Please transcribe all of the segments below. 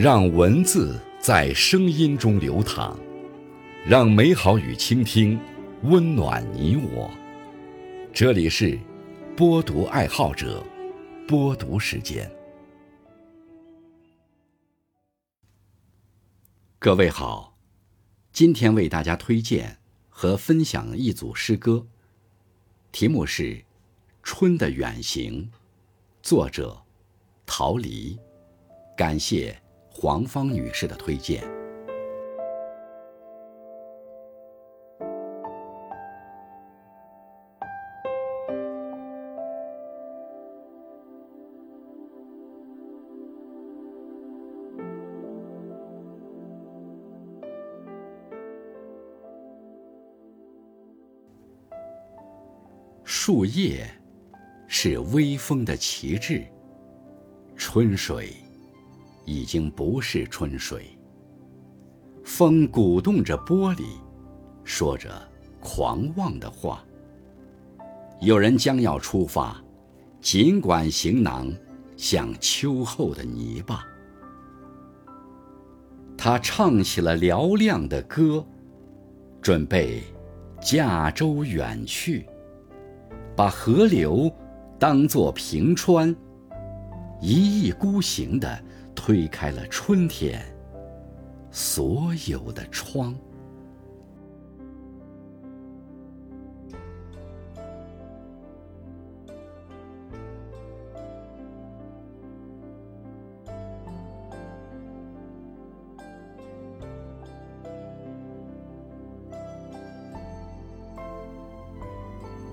让文字在声音中流淌，让美好与倾听温暖你我。这里是播读爱好者播读时间。各位好，今天为大家推荐和分享一组诗歌，题目是《春的远行》，作者陶黎。感谢。黄芳女士的推荐。树叶是微风的旗帜，春水。已经不是春水。风鼓动着玻璃，说着狂妄的话。有人将要出发，尽管行囊像秋后的泥巴。他唱起了嘹亮的歌，准备驾舟远去，把河流当作平川，一意孤行的。推开了春天所有的窗。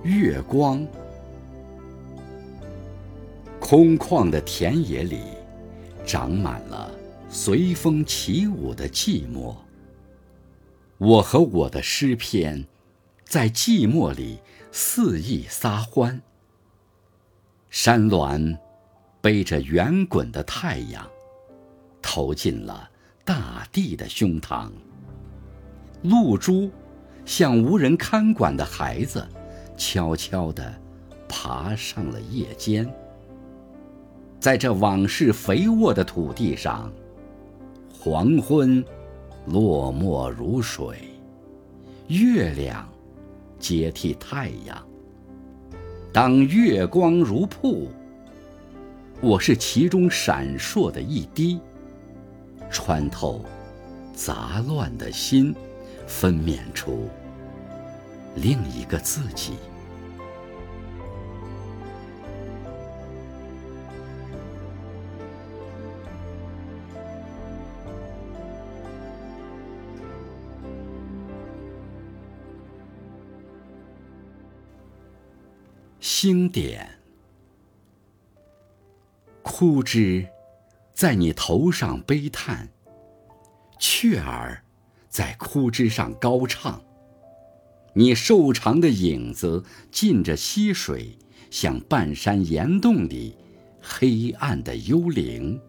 月光，空旷的田野里。长满了随风起舞的寂寞。我和我的诗篇，在寂寞里肆意撒欢。山峦背着圆滚的太阳，投进了大地的胸膛。露珠像无人看管的孩子，悄悄地爬上了叶尖。在这往事肥沃的土地上，黄昏落寞如水，月亮接替太阳。当月光如瀑，我是其中闪烁的一滴，穿透杂乱的心，分娩出另一个自己。星点，枯枝在你头上悲叹，雀儿在枯枝上高唱。你瘦长的影子浸着溪水，像半山岩洞里黑暗的幽灵。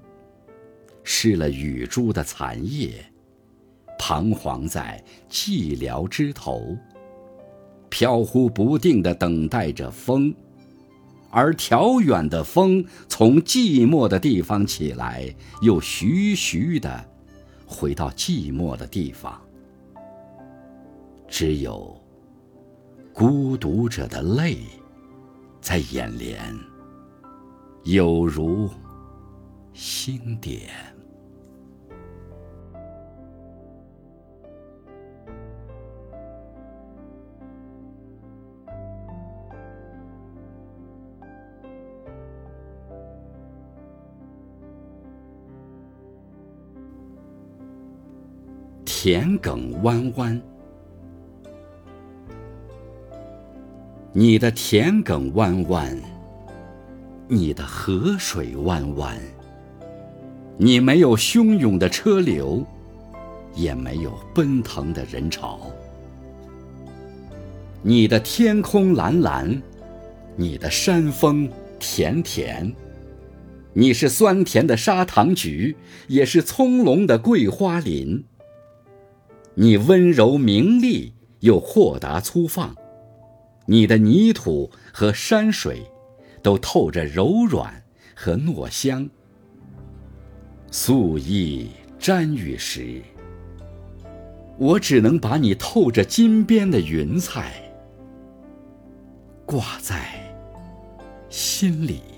失了雨珠的残叶，彷徨在寂寥枝头，飘忽不定地等待着风。而调远的风从寂寞的地方起来，又徐徐的回到寂寞的地方。只有孤独者的泪在眼帘，有如星点。田埂弯弯，你的田埂弯弯，你的河水弯弯。你没有汹涌的车流，也没有奔腾的人潮。你的天空蓝蓝，你的山峰甜甜。你是酸甜的砂糖橘，也是葱茏的桂花林。你温柔明丽又豁达粗放你的泥土和山水都透着柔软和糯香。素衣沾雨时我只能把你透着金边的云彩挂在心里。